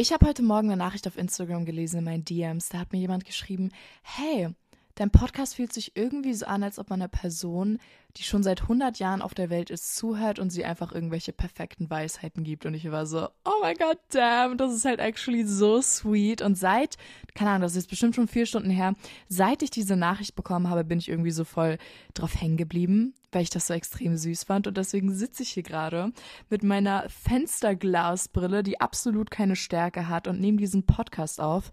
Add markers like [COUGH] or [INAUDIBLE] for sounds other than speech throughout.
Ich habe heute Morgen eine Nachricht auf Instagram gelesen in meinen DMs. Da hat mir jemand geschrieben, hey, dein Podcast fühlt sich irgendwie so an, als ob man einer Person, die schon seit 100 Jahren auf der Welt ist, zuhört und sie einfach irgendwelche perfekten Weisheiten gibt. Und ich war so, oh mein Gott, damn, das ist halt actually so sweet. Und seit, keine Ahnung, das ist bestimmt schon vier Stunden her, seit ich diese Nachricht bekommen habe, bin ich irgendwie so voll drauf hängen geblieben weil ich das so extrem süß fand. Und deswegen sitze ich hier gerade mit meiner Fensterglasbrille, die absolut keine Stärke hat und nehme diesen Podcast auf,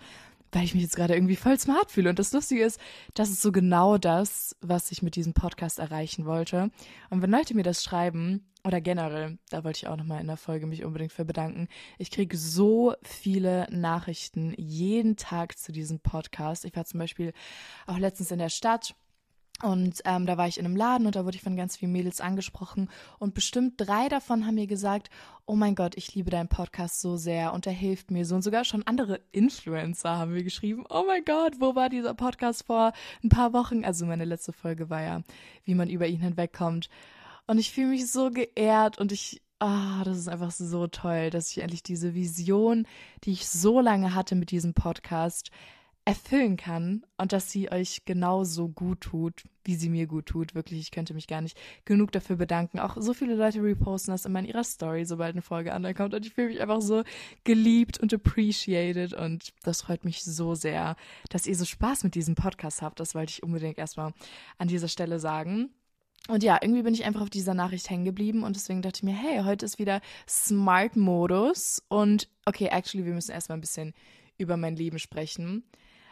weil ich mich jetzt gerade irgendwie voll smart fühle. Und das Lustige ist, das ist so genau das, was ich mit diesem Podcast erreichen wollte. Und wenn Leute mir das schreiben, oder generell, da wollte ich auch nochmal in der Folge mich unbedingt für bedanken. Ich kriege so viele Nachrichten jeden Tag zu diesem Podcast. Ich war zum Beispiel auch letztens in der Stadt und ähm, da war ich in einem Laden und da wurde ich von ganz vielen Mädels angesprochen und bestimmt drei davon haben mir gesagt, oh mein Gott, ich liebe deinen Podcast so sehr und er hilft mir so. Und sogar schon andere Influencer haben mir geschrieben, oh mein Gott, wo war dieser Podcast vor ein paar Wochen? Also meine letzte Folge war ja, wie man über ihn hinwegkommt. Und ich fühle mich so geehrt und ich, ah, das ist einfach so toll, dass ich endlich diese Vision, die ich so lange hatte mit diesem Podcast, erfüllen kann und dass sie euch genauso gut tut, wie sie mir gut tut. Wirklich, ich könnte mich gar nicht genug dafür bedanken. Auch so viele Leute reposten das immer in ihrer Story, sobald eine Folge ankommt. Und ich fühle mich einfach so geliebt und appreciated. Und das freut mich so sehr, dass ihr so Spaß mit diesem Podcast habt. Das wollte ich unbedingt erstmal an dieser Stelle sagen. Und ja, irgendwie bin ich einfach auf dieser Nachricht hängen geblieben und deswegen dachte ich mir, hey, heute ist wieder Smart-Modus und okay, actually, wir müssen erstmal ein bisschen über mein Leben sprechen.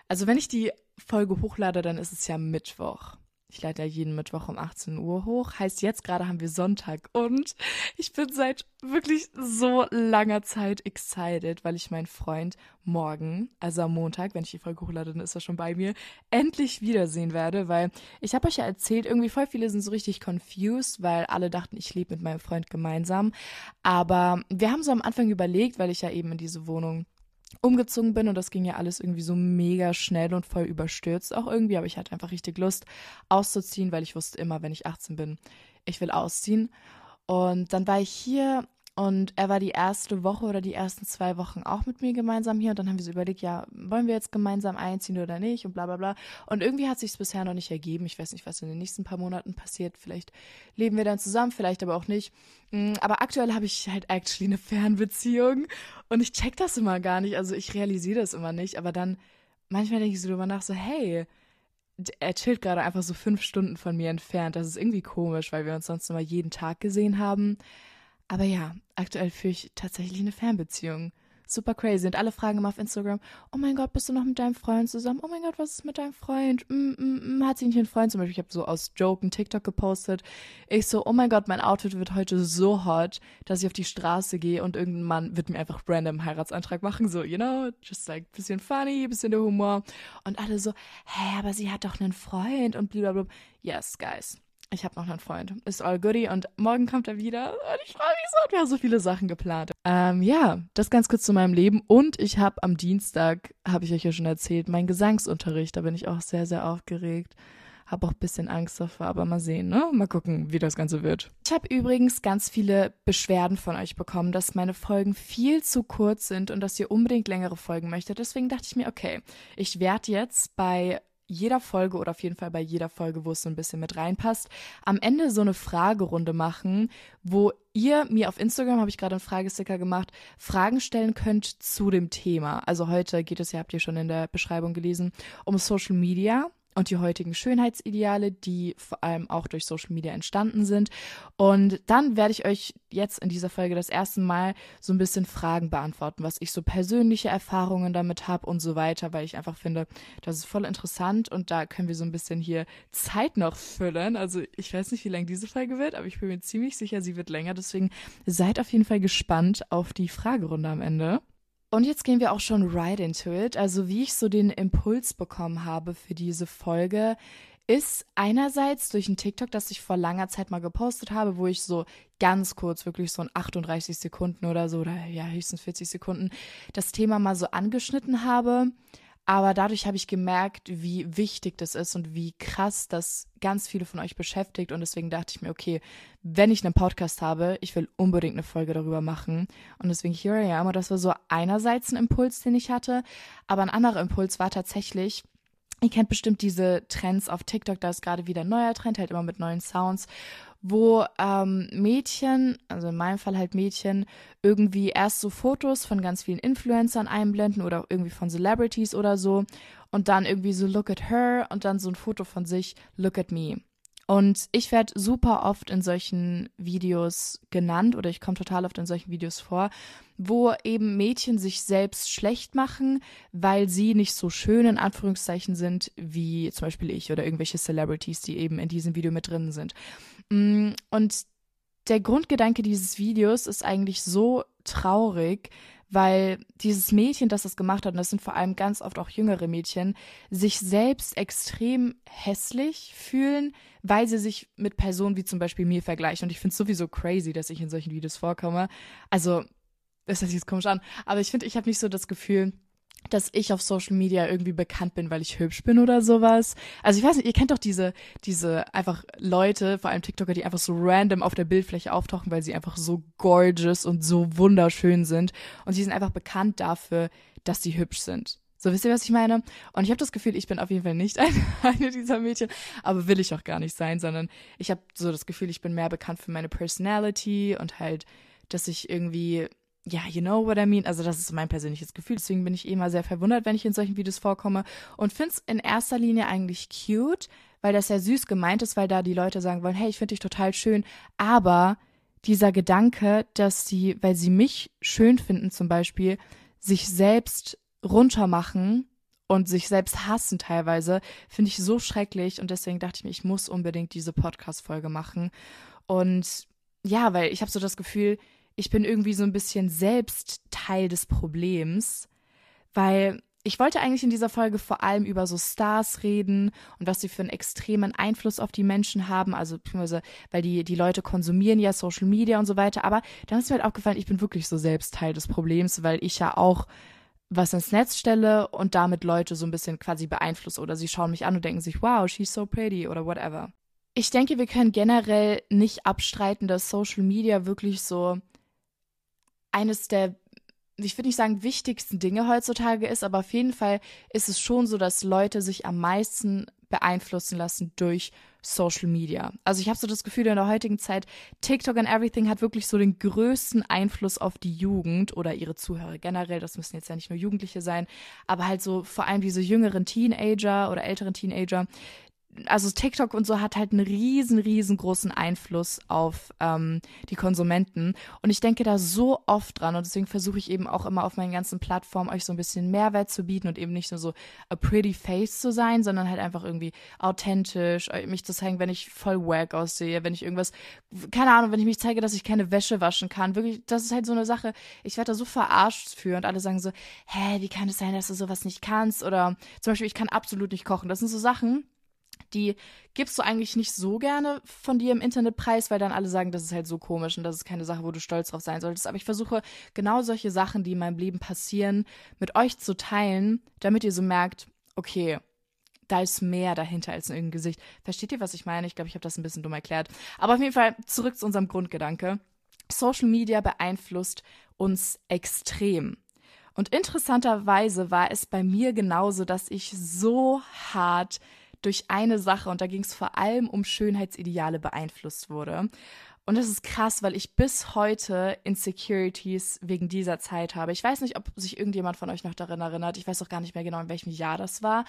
Also wenn ich die Folge hochlade, dann ist es ja Mittwoch. Ich lade ja jeden Mittwoch um 18 Uhr hoch. Heißt, jetzt gerade haben wir Sonntag und ich bin seit wirklich so langer Zeit excited, weil ich meinen Freund morgen, also am Montag, wenn ich die Folge hochlade, dann ist er schon bei mir, endlich wiedersehen werde, weil ich habe euch ja erzählt, irgendwie voll viele sind so richtig confused, weil alle dachten, ich lebe mit meinem Freund gemeinsam. Aber wir haben so am Anfang überlegt, weil ich ja eben in diese Wohnung umgezogen bin und das ging ja alles irgendwie so mega schnell und voll überstürzt auch irgendwie, aber ich hatte einfach richtig Lust auszuziehen, weil ich wusste immer, wenn ich 18 bin, ich will ausziehen. Und dann war ich hier und er war die erste Woche oder die ersten zwei Wochen auch mit mir gemeinsam hier. Und dann haben wir so überlegt, ja, wollen wir jetzt gemeinsam einziehen oder nicht? Und bla bla bla. Und irgendwie hat sich bisher noch nicht ergeben. Ich weiß nicht, was in den nächsten paar Monaten passiert. Vielleicht leben wir dann zusammen, vielleicht aber auch nicht. Mm, aber aktuell habe ich halt actually eine Fernbeziehung. Und ich check das immer gar nicht. Also ich realisiere das immer nicht. Aber dann, manchmal denke ich so drüber nach, so, hey, er chillt gerade einfach so fünf Stunden von mir entfernt. Das ist irgendwie komisch, weil wir uns sonst immer jeden Tag gesehen haben. Aber ja, aktuell führe ich tatsächlich eine Fernbeziehung. Super crazy. Und alle fragen immer auf Instagram, oh mein Gott, bist du noch mit deinem Freund zusammen? Oh mein Gott, was ist mit deinem Freund? Mm, mm, mm. Hat sie nicht einen Freund? Zum Beispiel, ich habe so aus Joke einen TikTok gepostet. Ich so, oh mein Gott, mein Outfit wird heute so hot, dass ich auf die Straße gehe und irgendein Mann wird mir einfach random einen Heiratsantrag machen. So, you know, just like bisschen funny, bisschen der Humor. Und alle so, hä, aber sie hat doch einen Freund und blablabla. Yes, guys ich habe noch einen Freund. Ist all goodie und morgen kommt er wieder. Und ich freue mich so. Wir haben so viele Sachen geplant. Ähm, ja, das ganz kurz zu meinem Leben. Und ich habe am Dienstag, habe ich euch ja schon erzählt, meinen Gesangsunterricht. Da bin ich auch sehr, sehr aufgeregt. Habe auch ein bisschen Angst davor, aber mal sehen, ne? Mal gucken, wie das Ganze wird. Ich habe übrigens ganz viele Beschwerden von euch bekommen, dass meine Folgen viel zu kurz sind und dass ihr unbedingt längere Folgen möchtet. Deswegen dachte ich mir, okay, ich werde jetzt bei jeder Folge oder auf jeden Fall bei jeder Folge, wo es so ein bisschen mit reinpasst, am Ende so eine Fragerunde machen, wo ihr mir auf Instagram, habe ich gerade einen Fragesticker gemacht, Fragen stellen könnt zu dem Thema. Also heute geht es ja, habt ihr schon in der Beschreibung gelesen, um Social Media und die heutigen Schönheitsideale, die vor allem auch durch Social Media entstanden sind. Und dann werde ich euch jetzt in dieser Folge das erste Mal so ein bisschen Fragen beantworten, was ich so persönliche Erfahrungen damit habe und so weiter, weil ich einfach finde, das ist voll interessant und da können wir so ein bisschen hier Zeit noch füllen. Also ich weiß nicht, wie lang diese Folge wird, aber ich bin mir ziemlich sicher, sie wird länger. Deswegen seid auf jeden Fall gespannt auf die Fragerunde am Ende. Und jetzt gehen wir auch schon right into it. Also wie ich so den Impuls bekommen habe für diese Folge, ist einerseits durch ein TikTok, das ich vor langer Zeit mal gepostet habe, wo ich so ganz kurz, wirklich so in 38 Sekunden oder so, oder ja, höchstens 40 Sekunden, das Thema mal so angeschnitten habe. Aber dadurch habe ich gemerkt, wie wichtig das ist und wie krass das ganz viele von euch beschäftigt. Und deswegen dachte ich mir, okay, wenn ich einen Podcast habe, ich will unbedingt eine Folge darüber machen. Und deswegen here I am. Und das war so einerseits ein Impuls, den ich hatte. Aber ein anderer Impuls war tatsächlich, Ihr kennt bestimmt diese Trends auf TikTok, da ist gerade wieder ein neuer Trend, halt immer mit neuen Sounds wo ähm, Mädchen, also in meinem Fall halt Mädchen, irgendwie erst so Fotos von ganz vielen Influencern einblenden oder irgendwie von Celebrities oder so und dann irgendwie so Look at her und dann so ein Foto von sich, Look at me. Und ich werde super oft in solchen Videos genannt oder ich komme total oft in solchen Videos vor, wo eben Mädchen sich selbst schlecht machen, weil sie nicht so schön in Anführungszeichen sind wie zum Beispiel ich oder irgendwelche Celebrities, die eben in diesem Video mit drin sind. Mm, und der Grundgedanke dieses Videos ist eigentlich so traurig, weil dieses Mädchen, das das gemacht hat, und das sind vor allem ganz oft auch jüngere Mädchen, sich selbst extrem hässlich fühlen, weil sie sich mit Personen wie zum Beispiel mir vergleichen. Und ich finde es sowieso crazy, dass ich in solchen Videos vorkomme. Also, das hört sich jetzt komisch an, aber ich finde, ich habe nicht so das Gefühl, dass ich auf Social Media irgendwie bekannt bin, weil ich hübsch bin oder sowas. Also ich weiß nicht, ihr kennt doch diese, diese einfach Leute, vor allem TikToker, die einfach so random auf der Bildfläche auftauchen, weil sie einfach so gorgeous und so wunderschön sind. Und sie sind einfach bekannt dafür, dass sie hübsch sind. So, wisst ihr, was ich meine? Und ich habe das Gefühl, ich bin auf jeden Fall nicht [LAUGHS] eine, eine dieser Mädchen, aber will ich auch gar nicht sein, sondern ich habe so das Gefühl, ich bin mehr bekannt für meine Personality und halt, dass ich irgendwie ja, you know what I mean? Also das ist mein persönliches Gefühl. Deswegen bin ich eh immer sehr verwundert, wenn ich in solchen Videos vorkomme und finde es in erster Linie eigentlich cute, weil das ja süß gemeint ist, weil da die Leute sagen wollen, hey, ich finde dich total schön, aber dieser Gedanke, dass sie, weil sie mich schön finden zum Beispiel, sich selbst runtermachen und sich selbst hassen teilweise, finde ich so schrecklich und deswegen dachte ich mir, ich muss unbedingt diese Podcast-Folge machen und ja, weil ich habe so das Gefühl, ich bin irgendwie so ein bisschen selbst Teil des Problems, weil ich wollte eigentlich in dieser Folge vor allem über so Stars reden und was sie für einen extremen Einfluss auf die Menschen haben, also beziehungsweise, weil die, die Leute konsumieren ja Social Media und so weiter, aber dann ist mir halt aufgefallen, ich bin wirklich so selbst Teil des Problems, weil ich ja auch was ins Netz stelle und damit Leute so ein bisschen quasi beeinflusse oder sie schauen mich an und denken sich, wow, she's so pretty oder whatever. Ich denke, wir können generell nicht abstreiten, dass Social Media wirklich so eines der, ich würde nicht sagen, wichtigsten Dinge heutzutage ist, aber auf jeden Fall ist es schon so, dass Leute sich am meisten beeinflussen lassen durch Social Media. Also ich habe so das Gefühl, in der heutigen Zeit, TikTok and Everything hat wirklich so den größten Einfluss auf die Jugend oder ihre Zuhörer generell. Das müssen jetzt ja nicht nur Jugendliche sein, aber halt so vor allem diese jüngeren Teenager oder älteren Teenager, also TikTok und so hat halt einen riesen, riesengroßen Einfluss auf ähm, die Konsumenten. Und ich denke da so oft dran und deswegen versuche ich eben auch immer auf meinen ganzen Plattformen euch so ein bisschen Mehrwert zu bieten und eben nicht nur so a pretty face zu sein, sondern halt einfach irgendwie authentisch, mich zu zeigen, wenn ich voll wack aussehe, wenn ich irgendwas, keine Ahnung, wenn ich mich zeige, dass ich keine Wäsche waschen kann. Wirklich, das ist halt so eine Sache. Ich werde da so verarscht für und alle sagen so, hä, wie kann es sein, dass du sowas nicht kannst? Oder zum Beispiel, ich kann absolut nicht kochen. Das sind so Sachen, die gibst du eigentlich nicht so gerne von dir im Internet preis, weil dann alle sagen, das ist halt so komisch und das ist keine Sache, wo du stolz drauf sein solltest. Aber ich versuche genau solche Sachen, die in meinem Leben passieren, mit euch zu teilen, damit ihr so merkt, okay, da ist mehr dahinter als in irgendein Gesicht. Versteht ihr, was ich meine? Ich glaube, ich habe das ein bisschen dumm erklärt. Aber auf jeden Fall zurück zu unserem Grundgedanke. Social Media beeinflusst uns extrem. Und interessanterweise war es bei mir genauso, dass ich so hart durch eine Sache, und da ging es vor allem um Schönheitsideale, beeinflusst wurde. Und das ist krass, weil ich bis heute Insecurities wegen dieser Zeit habe. Ich weiß nicht, ob sich irgendjemand von euch noch daran erinnert. Ich weiß auch gar nicht mehr genau, in welchem Jahr das war.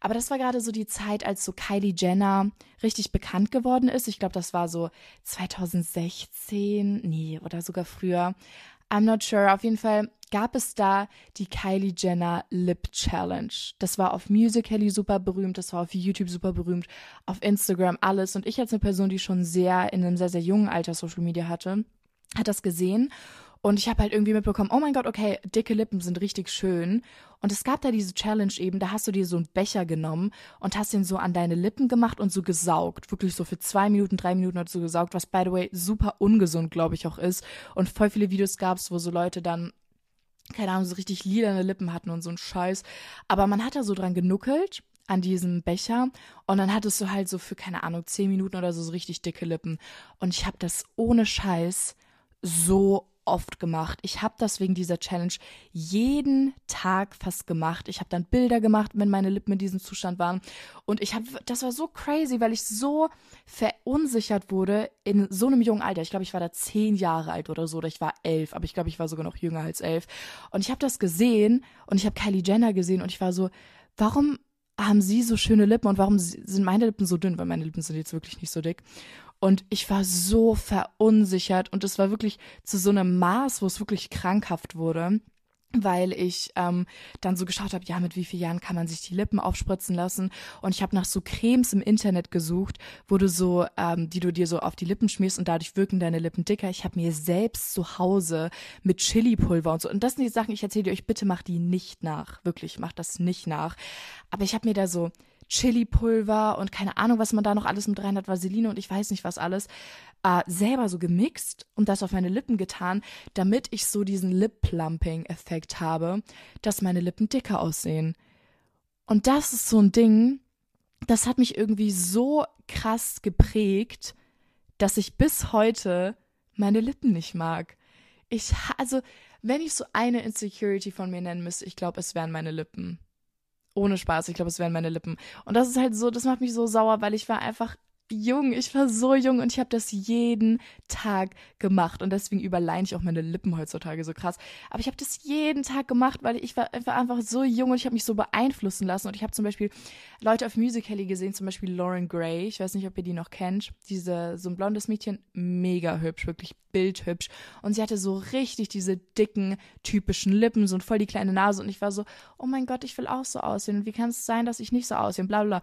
Aber das war gerade so die Zeit, als so Kylie Jenner richtig bekannt geworden ist. Ich glaube, das war so 2016, nee, oder sogar früher. I'm not sure. Auf jeden Fall gab es da die Kylie Jenner Lip Challenge. Das war auf Musical.ly super berühmt, das war auf YouTube super berühmt, auf Instagram alles. Und ich als eine Person, die schon sehr in einem sehr, sehr jungen Alter Social Media hatte, hat das gesehen und ich habe halt irgendwie mitbekommen, oh mein Gott, okay, dicke Lippen sind richtig schön. Und es gab da diese Challenge eben, da hast du dir so einen Becher genommen und hast den so an deine Lippen gemacht und so gesaugt. Wirklich so für zwei Minuten, drei Minuten hast du gesaugt, was by the way super ungesund, glaube ich, auch ist. Und voll viele Videos gab es, wo so Leute dann keine Ahnung, so richtig lilane Lippen hatten und so ein Scheiß. Aber man hat da so dran genuckelt an diesem Becher und dann hattest du halt so für, keine Ahnung, zehn Minuten oder so, so richtig dicke Lippen. Und ich habe das ohne Scheiß so oft gemacht. Ich habe das wegen dieser Challenge jeden Tag fast gemacht. Ich habe dann Bilder gemacht, wenn meine Lippen in diesem Zustand waren. Und ich habe, das war so crazy, weil ich so verunsichert wurde in so einem jungen Alter. Ich glaube, ich war da zehn Jahre alt oder so, oder ich war elf, aber ich glaube, ich war sogar noch jünger als elf. Und ich habe das gesehen und ich habe Kylie Jenner gesehen und ich war so, warum haben sie so schöne Lippen und warum sind meine Lippen so dünn? Weil meine Lippen sind jetzt wirklich nicht so dick. Und ich war so verunsichert und es war wirklich zu so einem Maß, wo es wirklich krankhaft wurde weil ich ähm, dann so geschaut habe, ja, mit wie vielen Jahren kann man sich die Lippen aufspritzen lassen. Und ich habe nach so Cremes im Internet gesucht, wo du so, ähm, die du dir so auf die Lippen schmierst und dadurch wirken deine Lippen dicker. Ich habe mir selbst zu Hause mit Chili-Pulver und so. Und das sind die Sachen, ich erzähle euch, bitte macht die nicht nach. Wirklich, macht das nicht nach. Aber ich habe mir da so Chili-Pulver und keine Ahnung, was man da noch alles mit rein hat, Vaseline und ich weiß nicht was alles, äh, selber so gemixt und das auf meine Lippen getan, damit ich so diesen Lip-Plumping-Effekt habe, dass meine Lippen dicker aussehen. Und das ist so ein Ding, das hat mich irgendwie so krass geprägt, dass ich bis heute meine Lippen nicht mag. Ich, also, wenn ich so eine Insecurity von mir nennen müsste, ich glaube, es wären meine Lippen. Ohne Spaß, ich glaube, es wären meine Lippen. Und das ist halt so, das macht mich so sauer, weil ich war einfach jung, ich war so jung und ich habe das jeden Tag gemacht. Und deswegen überleine ich auch meine Lippen heutzutage so krass. Aber ich habe das jeden Tag gemacht, weil ich war, war einfach so jung und ich habe mich so beeinflussen lassen. Und ich habe zum Beispiel Leute auf Musical.ly gesehen, zum Beispiel Lauren Gray, ich weiß nicht, ob ihr die noch kennt, diese so ein blondes Mädchen, mega hübsch, wirklich bildhübsch. Und sie hatte so richtig diese dicken typischen Lippen, so voll die kleine Nase. Und ich war so, oh mein Gott, ich will auch so aussehen. Und wie kann es sein, dass ich nicht so aussehe, bla bla.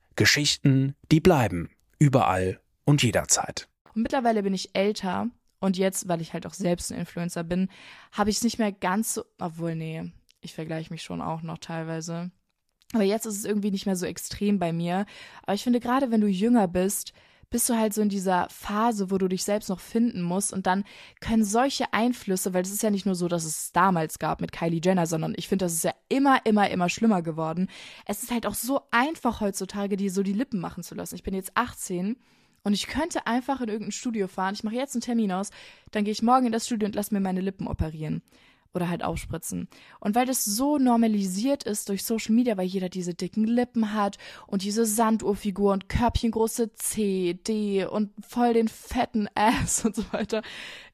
Geschichten, die bleiben. Überall und jederzeit. Und mittlerweile bin ich älter und jetzt, weil ich halt auch selbst ein Influencer bin, habe ich es nicht mehr ganz so. Obwohl, nee, ich vergleiche mich schon auch noch teilweise. Aber jetzt ist es irgendwie nicht mehr so extrem bei mir. Aber ich finde, gerade wenn du jünger bist, bist du halt so in dieser Phase, wo du dich selbst noch finden musst und dann können solche Einflüsse, weil es ist ja nicht nur so, dass es damals gab mit Kylie Jenner, sondern ich finde, das ist ja immer, immer, immer schlimmer geworden. Es ist halt auch so einfach heutzutage, die so die Lippen machen zu lassen. Ich bin jetzt 18 und ich könnte einfach in irgendein Studio fahren. Ich mache jetzt einen Termin aus, dann gehe ich morgen in das Studio und lasse mir meine Lippen operieren oder halt aufspritzen. Und weil das so normalisiert ist durch Social Media, weil jeder diese dicken Lippen hat und diese Sanduhrfigur und Körbchengroße C, D und voll den fetten [LAUGHS] Ass und so weiter,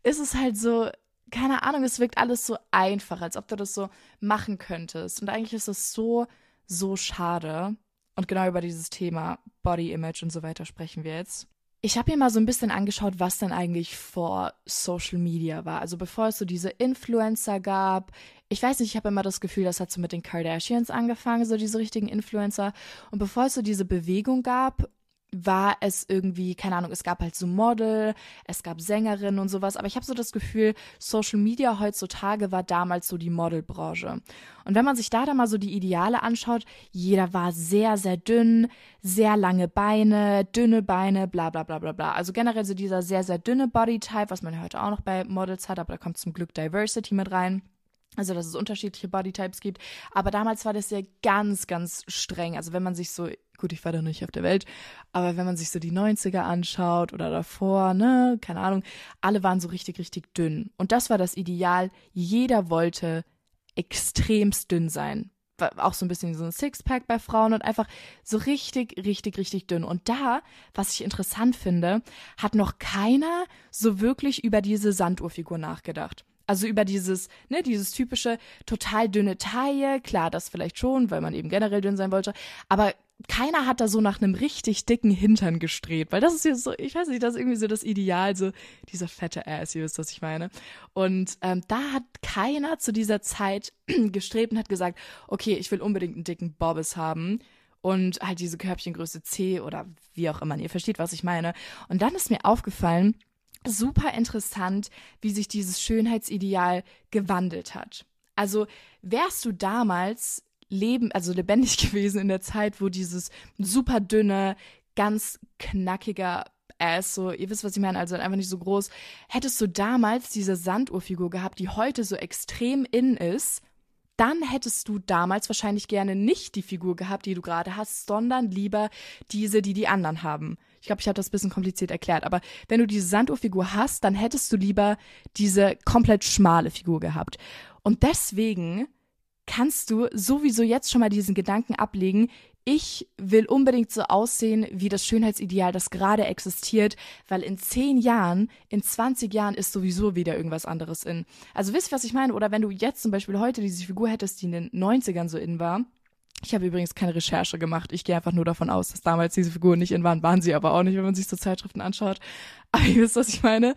ist es halt so, keine Ahnung, es wirkt alles so einfach, als ob du das so machen könntest. Und eigentlich ist es so, so schade. Und genau über dieses Thema Body Image und so weiter sprechen wir jetzt. Ich habe mir mal so ein bisschen angeschaut, was denn eigentlich vor Social Media war. Also bevor es so diese Influencer gab. Ich weiß nicht, ich habe immer das Gefühl, das hat so mit den Kardashians angefangen, so diese richtigen Influencer. Und bevor es so diese Bewegung gab, war es irgendwie, keine Ahnung, es gab halt so Model, es gab Sängerinnen und sowas, aber ich habe so das Gefühl, Social Media heutzutage war damals so die Modelbranche. Und wenn man sich da dann mal so die Ideale anschaut, jeder war sehr, sehr dünn, sehr lange Beine, dünne Beine, bla bla bla bla bla. Also generell so dieser sehr, sehr dünne Bodytype, was man heute auch noch bei Models hat, aber da kommt zum Glück Diversity mit rein. Also, dass es unterschiedliche Bodytypes gibt. Aber damals war das ja ganz, ganz streng. Also, wenn man sich so gut, ich war da nicht auf der Welt, aber wenn man sich so die 90er anschaut oder davor, ne, keine Ahnung, alle waren so richtig, richtig dünn. Und das war das Ideal. Jeder wollte extremst dünn sein. Auch so ein bisschen so ein Sixpack bei Frauen und einfach so richtig, richtig, richtig dünn. Und da, was ich interessant finde, hat noch keiner so wirklich über diese Sanduhrfigur nachgedacht. Also über dieses, ne, dieses typische total dünne Taille, klar, das vielleicht schon, weil man eben generell dünn sein wollte, aber keiner hat da so nach einem richtig dicken Hintern gestrebt, weil das ist ja so, ich weiß nicht, das ist irgendwie so das Ideal, so dieser fette Ass, ihr wisst, was ich meine. Und ähm, da hat keiner zu dieser Zeit [CLEARS THROAT] gestrebt und hat gesagt, okay, ich will unbedingt einen dicken Bobbes haben und halt diese Körbchengröße C oder wie auch immer. Ihr versteht, was ich meine. Und dann ist mir aufgefallen, super interessant, wie sich dieses Schönheitsideal gewandelt hat. Also wärst du damals leben, also lebendig [LAUGHS] gewesen in der Zeit, wo dieses super dünne, ganz knackiger Ass, so, ihr wisst, was ich meine, also einfach nicht so groß. Hättest du damals diese Sanduhrfigur gehabt, die heute so extrem in ist, dann hättest du damals wahrscheinlich gerne nicht die Figur gehabt, die du gerade hast, sondern lieber diese, die die anderen haben. Ich glaube, ich habe das ein bisschen kompliziert erklärt, aber wenn du diese Sanduhrfigur hast, dann hättest du lieber diese komplett schmale Figur gehabt. Und deswegen kannst du sowieso jetzt schon mal diesen Gedanken ablegen, ich will unbedingt so aussehen wie das Schönheitsideal, das gerade existiert, weil in zehn Jahren, in 20 Jahren ist sowieso wieder irgendwas anderes in. Also wisst ihr, was ich meine? Oder wenn du jetzt zum Beispiel heute diese Figur hättest, die in den 90ern so in war, ich habe übrigens keine Recherche gemacht. Ich gehe einfach nur davon aus, dass damals diese Figuren nicht in waren. Waren sie aber auch nicht, wenn man sich so Zeitschriften anschaut. Aber ihr wisst, was ich meine.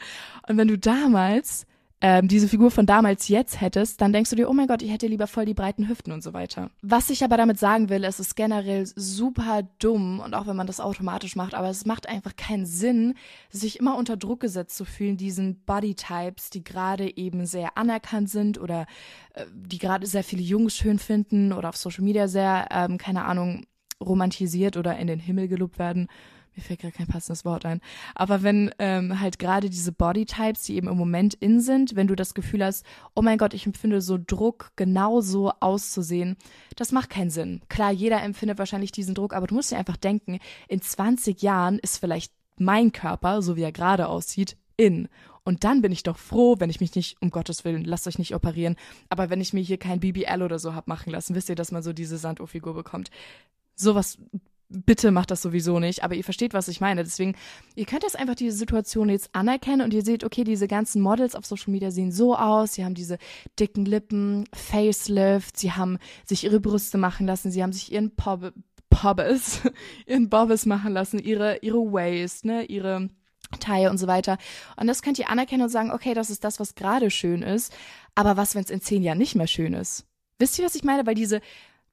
Und wenn du damals ähm, diese Figur von damals jetzt hättest, dann denkst du dir, oh mein Gott, ich hätte lieber voll die breiten Hüften und so weiter. Was ich aber damit sagen will, es ist generell super dumm und auch wenn man das automatisch macht, aber es macht einfach keinen Sinn, sich immer unter Druck gesetzt zu fühlen, diesen Bodytypes, die gerade eben sehr anerkannt sind oder äh, die gerade sehr viele Jungs schön finden oder auf Social Media sehr, ähm, keine Ahnung, romantisiert oder in den Himmel gelobt werden mir fällt gerade kein passendes Wort ein. Aber wenn ähm, halt gerade diese Bodytypes, die eben im Moment in sind, wenn du das Gefühl hast, oh mein Gott, ich empfinde so Druck, genau so auszusehen, das macht keinen Sinn. Klar, jeder empfindet wahrscheinlich diesen Druck, aber du musst dir einfach denken, in 20 Jahren ist vielleicht mein Körper, so wie er gerade aussieht, in. Und dann bin ich doch froh, wenn ich mich nicht, um Gottes Willen, lasst euch nicht operieren, aber wenn ich mir hier kein BBL oder so hab machen lassen, wisst ihr, dass man so diese Sanduhrfigur bekommt. Sowas bitte macht das sowieso nicht, aber ihr versteht, was ich meine. Deswegen, ihr könnt jetzt einfach diese Situation jetzt anerkennen und ihr seht, okay, diese ganzen Models auf Social Media sehen so aus, sie haben diese dicken Lippen, Facelift, sie haben sich ihre Brüste machen lassen, sie haben sich ihren Pobbes, [LAUGHS] ihren Bobbes machen lassen, ihre, ihre Waist, ne, ihre Taille und so weiter. Und das könnt ihr anerkennen und sagen, okay, das ist das, was gerade schön ist, aber was, wenn es in zehn Jahren nicht mehr schön ist? Wisst ihr, was ich meine? Weil diese,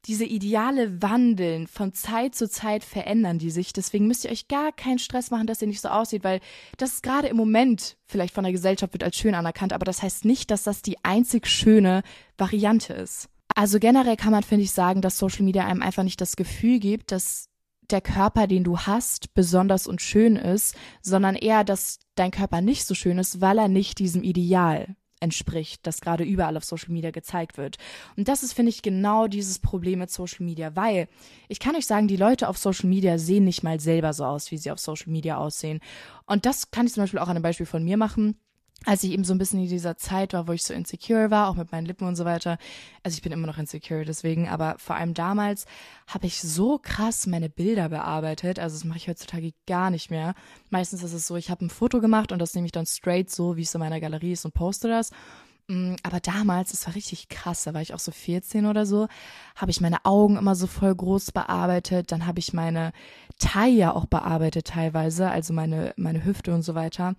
diese Ideale wandeln, von Zeit zu Zeit verändern die sich. Deswegen müsst ihr euch gar keinen Stress machen, dass ihr nicht so aussieht, weil das gerade im Moment vielleicht von der Gesellschaft wird als schön anerkannt, aber das heißt nicht, dass das die einzig schöne Variante ist. Also generell kann man, finde ich, sagen, dass Social Media einem einfach nicht das Gefühl gibt, dass der Körper, den du hast, besonders und schön ist, sondern eher, dass dein Körper nicht so schön ist, weil er nicht diesem Ideal entspricht, das gerade überall auf Social Media gezeigt wird. Und das ist, finde ich, genau dieses Problem mit Social Media, weil ich kann euch sagen, die Leute auf Social Media sehen nicht mal selber so aus, wie sie auf Social Media aussehen. Und das kann ich zum Beispiel auch an einem Beispiel von mir machen als ich eben so ein bisschen in dieser Zeit war, wo ich so insecure war, auch mit meinen Lippen und so weiter. Also ich bin immer noch insecure deswegen, aber vor allem damals habe ich so krass meine Bilder bearbeitet. Also das mache ich heutzutage gar nicht mehr. Meistens ist es so, ich habe ein Foto gemacht und das nehme ich dann straight so, wie es in meiner Galerie ist und poste das. Mm, aber damals, das war richtig krass, da war ich auch so 14 oder so, habe ich meine Augen immer so voll groß bearbeitet, dann habe ich meine Taille auch bearbeitet teilweise, also meine, meine Hüfte und so weiter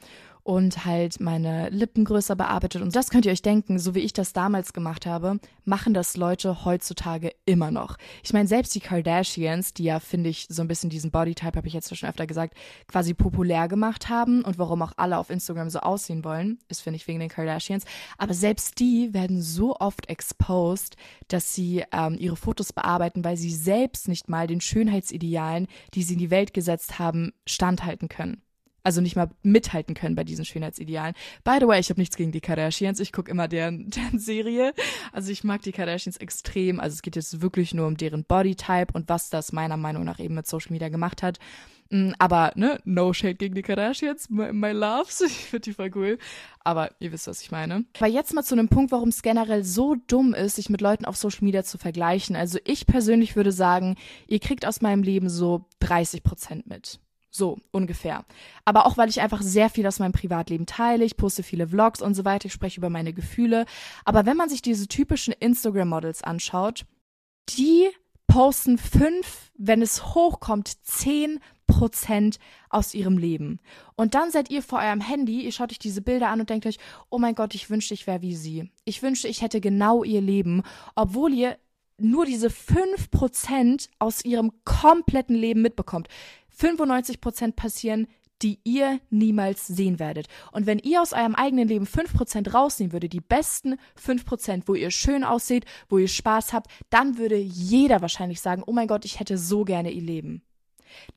und halt meine Lippen größer bearbeitet. Und das könnt ihr euch denken, so wie ich das damals gemacht habe, machen das Leute heutzutage immer noch. Ich meine, selbst die Kardashians, die ja, finde ich, so ein bisschen diesen Bodytype, habe ich jetzt schon öfter gesagt, quasi populär gemacht haben und warum auch alle auf Instagram so aussehen wollen, ist, finde ich, wegen den Kardashians. Aber selbst die werden so oft exposed, dass sie ähm, ihre Fotos bearbeiten, weil sie selbst nicht mal den Schönheitsidealen, die sie in die Welt gesetzt haben, standhalten können also nicht mal mithalten können bei diesen Schönheitsidealen. By the way, ich habe nichts gegen die Kardashians. Ich gucke immer deren, [LAUGHS] deren Serie. Also ich mag die Kardashians extrem. Also es geht jetzt wirklich nur um deren Bodytype und was das meiner Meinung nach eben mit Social Media gemacht hat. Mm, aber, ne, no shade gegen die Kardashians, my, my loves. [LAUGHS] Ich finde die voll cool. Aber ihr wisst, was ich meine. Aber jetzt mal zu einem Punkt, warum es generell so dumm ist, sich mit Leuten auf Social Media zu vergleichen. Also ich persönlich würde sagen, ihr kriegt aus meinem Leben so 30 Prozent mit. So ungefähr. Aber auch weil ich einfach sehr viel aus meinem Privatleben teile, ich poste viele Vlogs und so weiter, ich spreche über meine Gefühle. Aber wenn man sich diese typischen Instagram-Models anschaut, die posten fünf, wenn es hochkommt, zehn Prozent aus ihrem Leben. Und dann seid ihr vor eurem Handy, ihr schaut euch diese Bilder an und denkt euch, oh mein Gott, ich wünschte, ich wäre wie sie. Ich wünschte, ich hätte genau ihr Leben, obwohl ihr nur diese fünf Prozent aus ihrem kompletten Leben mitbekommt. 95 Prozent passieren die ihr niemals sehen werdet. Und wenn ihr aus eurem eigenen Leben 5% rausnehmen würdet, die besten 5%, wo ihr schön aussieht, wo ihr Spaß habt, dann würde jeder wahrscheinlich sagen, oh mein Gott, ich hätte so gerne ihr Leben.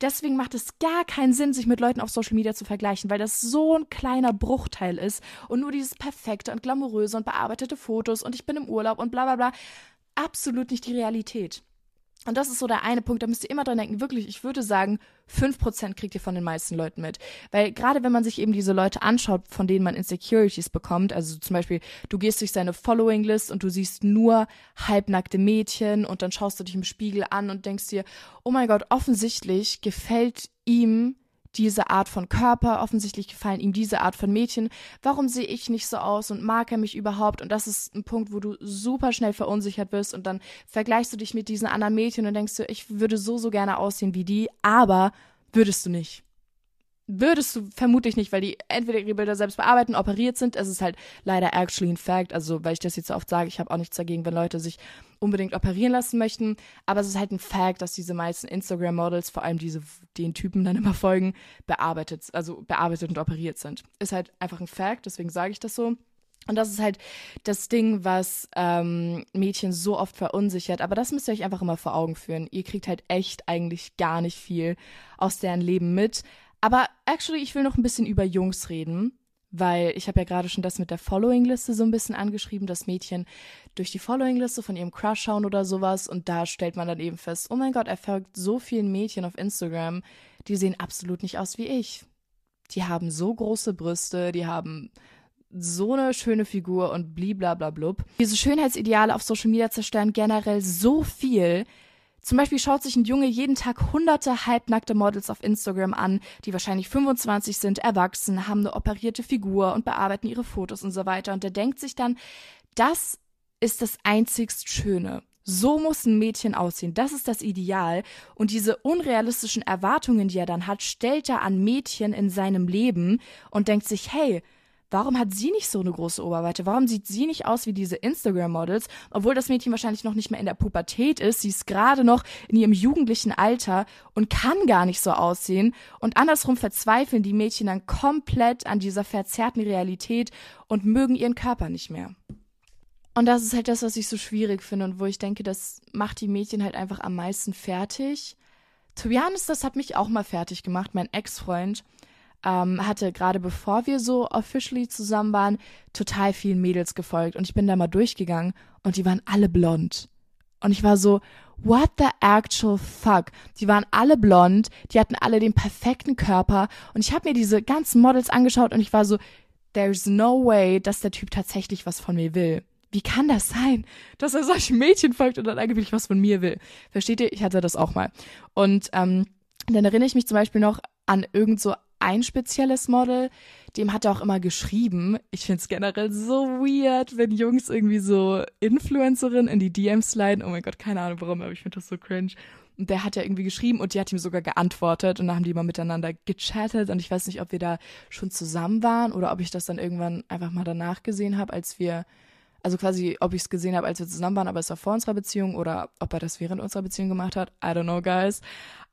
Deswegen macht es gar keinen Sinn, sich mit Leuten auf Social Media zu vergleichen, weil das so ein kleiner Bruchteil ist und nur dieses perfekte und glamouröse und bearbeitete Fotos und ich bin im Urlaub und bla bla bla. Absolut nicht die Realität. Und das ist so der eine Punkt, da müsst ihr immer dran denken, wirklich, ich würde sagen, fünf Prozent kriegt ihr von den meisten Leuten mit. Weil gerade wenn man sich eben diese Leute anschaut, von denen man Insecurities bekommt, also zum Beispiel, du gehst durch seine Following-List und du siehst nur halbnackte Mädchen und dann schaust du dich im Spiegel an und denkst dir, oh mein Gott, offensichtlich gefällt ihm diese Art von Körper, offensichtlich gefallen ihm diese Art von Mädchen. Warum sehe ich nicht so aus und mag er mich überhaupt? Und das ist ein Punkt, wo du super schnell verunsichert wirst und dann vergleichst du dich mit diesen anderen Mädchen und denkst du, ich würde so, so gerne aussehen wie die, aber würdest du nicht würdest du vermutlich nicht, weil die entweder ihre Bilder selbst bearbeiten, operiert sind. Es ist halt leider actually ein Fact. Also, weil ich das jetzt so oft sage, ich habe auch nichts dagegen, wenn Leute sich unbedingt operieren lassen möchten. Aber es ist halt ein Fact, dass diese meisten Instagram-Models, vor allem diese, den Typen dann immer folgen, bearbeitet, also bearbeitet und operiert sind. Ist halt einfach ein Fact, deswegen sage ich das so. Und das ist halt das Ding, was ähm, Mädchen so oft verunsichert. Aber das müsst ihr euch einfach immer vor Augen führen. Ihr kriegt halt echt eigentlich gar nicht viel aus deren Leben mit. Aber actually, ich will noch ein bisschen über Jungs reden, weil ich habe ja gerade schon das mit der Following-Liste so ein bisschen angeschrieben, dass Mädchen durch die Following-Liste von ihrem Crush schauen oder sowas und da stellt man dann eben fest, oh mein Gott, er folgt so vielen Mädchen auf Instagram, die sehen absolut nicht aus wie ich. Die haben so große Brüste, die haben so eine schöne Figur und bliblablub. Diese Schönheitsideale auf Social Media zerstören generell so viel, zum Beispiel schaut sich ein Junge jeden Tag hunderte halbnackte Models auf Instagram an, die wahrscheinlich 25 sind, erwachsen, haben eine operierte Figur und bearbeiten ihre Fotos und so weiter. Und der denkt sich dann, das ist das einzigst Schöne. So muss ein Mädchen aussehen. Das ist das Ideal. Und diese unrealistischen Erwartungen, die er dann hat, stellt er an Mädchen in seinem Leben und denkt sich, hey, warum hat sie nicht so eine große Oberweite? Warum sieht sie nicht aus wie diese Instagram-Models? Obwohl das Mädchen wahrscheinlich noch nicht mehr in der Pubertät ist. Sie ist gerade noch in ihrem jugendlichen Alter und kann gar nicht so aussehen. Und andersrum verzweifeln die Mädchen dann komplett an dieser verzerrten Realität und mögen ihren Körper nicht mehr. Und das ist halt das, was ich so schwierig finde und wo ich denke, das macht die Mädchen halt einfach am meisten fertig. To be honest, das hat mich auch mal fertig gemacht. Mein Ex-Freund ähm, hatte gerade bevor wir so officially zusammen waren, total vielen Mädels gefolgt. Und ich bin da mal durchgegangen und die waren alle blond. Und ich war so, what the actual fuck? Die waren alle blond, die hatten alle den perfekten Körper. Und ich habe mir diese ganzen Models angeschaut und ich war so, there's no way, dass der Typ tatsächlich was von mir will. Wie kann das sein, dass er solchen Mädchen folgt und dann eigentlich was von mir will? Versteht ihr? Ich hatte das auch mal. Und ähm, dann erinnere ich mich zum Beispiel noch an irgend so ein spezielles Model, dem hat er auch immer geschrieben. Ich finde es generell so weird, wenn Jungs irgendwie so Influencerinnen in die DMs sliden. Oh mein Gott, keine Ahnung warum, aber ich finde das so cringe. Und der hat ja irgendwie geschrieben und die hat ihm sogar geantwortet und dann haben die immer miteinander gechattet und ich weiß nicht, ob wir da schon zusammen waren oder ob ich das dann irgendwann einfach mal danach gesehen habe, als wir also quasi, ob ich es gesehen habe, als wir zusammen waren, aber es war vor unserer Beziehung oder ob er das während unserer Beziehung gemacht hat. I don't know, guys.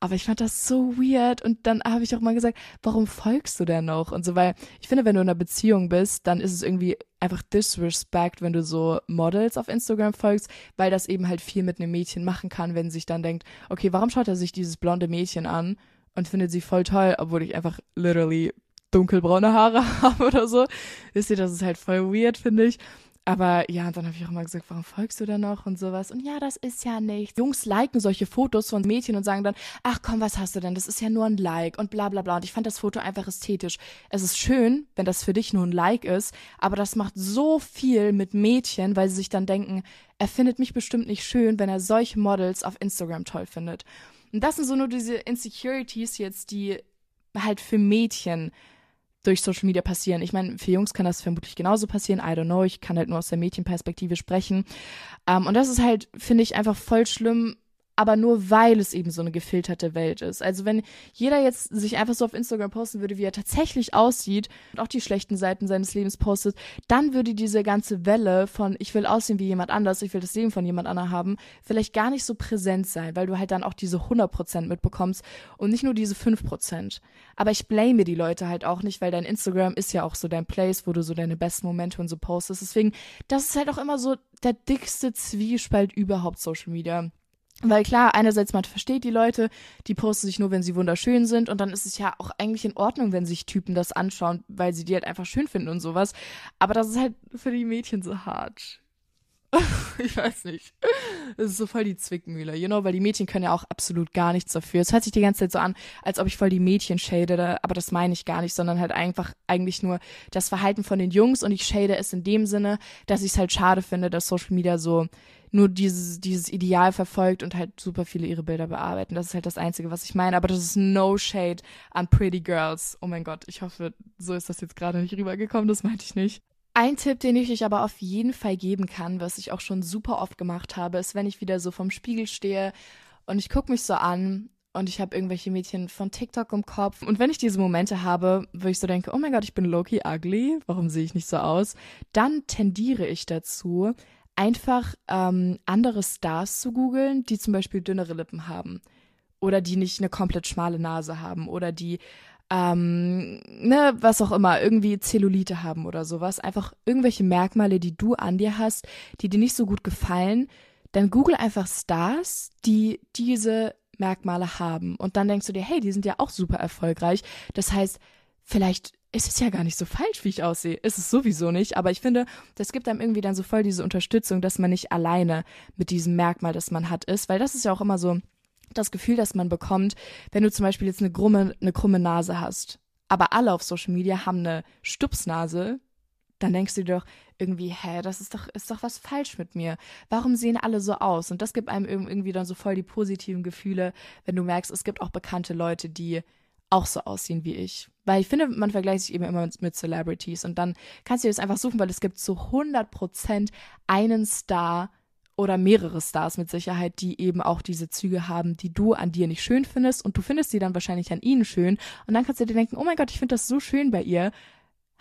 Aber ich fand das so weird. Und dann habe ich auch mal gesagt, warum folgst du denn noch? Und so, weil ich finde, wenn du in einer Beziehung bist, dann ist es irgendwie einfach disrespect, wenn du so Models auf Instagram folgst, weil das eben halt viel mit einem Mädchen machen kann, wenn sich dann denkt, okay, warum schaut er sich dieses blonde Mädchen an und findet sie voll toll, obwohl ich einfach literally dunkelbraune Haare [LAUGHS] habe oder so. Wisst ihr, das ist halt voll weird, finde ich. Aber ja, und dann habe ich auch immer gesagt, warum folgst du da noch und sowas? Und ja, das ist ja nichts. Jungs liken solche Fotos von Mädchen und sagen dann, ach komm, was hast du denn? Das ist ja nur ein Like und bla bla bla. Und ich fand das Foto einfach ästhetisch. Es ist schön, wenn das für dich nur ein Like ist, aber das macht so viel mit Mädchen, weil sie sich dann denken, er findet mich bestimmt nicht schön, wenn er solche Models auf Instagram toll findet. Und das sind so nur diese Insecurities jetzt, die halt für Mädchen durch Social Media passieren. Ich meine, für Jungs kann das vermutlich genauso passieren. I don't know. Ich kann halt nur aus der Mädchenperspektive sprechen. Ähm, und das ist halt, finde ich, einfach voll schlimm. Aber nur weil es eben so eine gefilterte Welt ist. Also wenn jeder jetzt sich einfach so auf Instagram posten würde, wie er tatsächlich aussieht und auch die schlechten Seiten seines Lebens postet, dann würde diese ganze Welle von ich will aussehen wie jemand anders, ich will das Leben von jemand anderem haben, vielleicht gar nicht so präsent sein, weil du halt dann auch diese 100% mitbekommst und nicht nur diese 5%. Aber ich blame die Leute halt auch nicht, weil dein Instagram ist ja auch so dein Place, wo du so deine besten Momente und so postest. Deswegen, das ist halt auch immer so der dickste Zwiespalt überhaupt Social Media. Weil klar, einerseits man versteht die Leute, die posten sich nur, wenn sie wunderschön sind und dann ist es ja auch eigentlich in Ordnung, wenn sich Typen das anschauen, weil sie die halt einfach schön finden und sowas. Aber das ist halt für die Mädchen so hart. [LAUGHS] ich weiß nicht. Das ist so voll die Zwickmühle, you know, weil die Mädchen können ja auch absolut gar nichts dafür. Es hört sich die ganze Zeit so an, als ob ich voll die Mädchen shade, aber das meine ich gar nicht, sondern halt einfach eigentlich nur das Verhalten von den Jungs und ich shade es in dem Sinne, dass ich es halt schade finde, dass Social Media so nur dieses, dieses Ideal verfolgt und halt super viele ihre Bilder bearbeiten. Das ist halt das Einzige, was ich meine. Aber das ist no shade an Pretty Girls. Oh mein Gott, ich hoffe, so ist das jetzt gerade nicht rübergekommen. Das meinte ich nicht. Ein Tipp, den ich euch aber auf jeden Fall geben kann, was ich auch schon super oft gemacht habe, ist, wenn ich wieder so vom Spiegel stehe und ich gucke mich so an und ich habe irgendwelche Mädchen von TikTok im Kopf. Und wenn ich diese Momente habe, wo ich so denke, oh mein Gott, ich bin Loki ugly, warum sehe ich nicht so aus? Dann tendiere ich dazu, einfach ähm, andere Stars zu googeln, die zum Beispiel dünnere Lippen haben. Oder die nicht eine komplett schmale Nase haben. Oder die ähm, ne, was auch immer, irgendwie Zellulite haben oder sowas, einfach irgendwelche Merkmale, die du an dir hast, die dir nicht so gut gefallen, dann google einfach Stars, die diese Merkmale haben. Und dann denkst du dir, hey, die sind ja auch super erfolgreich. Das heißt, vielleicht ist es ja gar nicht so falsch, wie ich aussehe. Ist es sowieso nicht. Aber ich finde, das gibt einem irgendwie dann so voll diese Unterstützung, dass man nicht alleine mit diesem Merkmal, das man hat, ist. Weil das ist ja auch immer so, das Gefühl, das man bekommt, wenn du zum Beispiel jetzt eine krumme, eine krumme Nase hast, aber alle auf Social Media haben eine Stupsnase, dann denkst du dir doch irgendwie, hä, das ist doch, ist doch was falsch mit mir. Warum sehen alle so aus? Und das gibt einem irgendwie dann so voll die positiven Gefühle, wenn du merkst, es gibt auch bekannte Leute, die auch so aussehen wie ich. Weil ich finde, man vergleicht sich eben immer mit, mit Celebrities und dann kannst du das einfach suchen, weil es gibt zu 100 Prozent einen Star, oder mehrere Stars mit Sicherheit, die eben auch diese Züge haben, die du an dir nicht schön findest und du findest sie dann wahrscheinlich an ihnen schön und dann kannst du dir denken, oh mein Gott, ich finde das so schön bei ihr.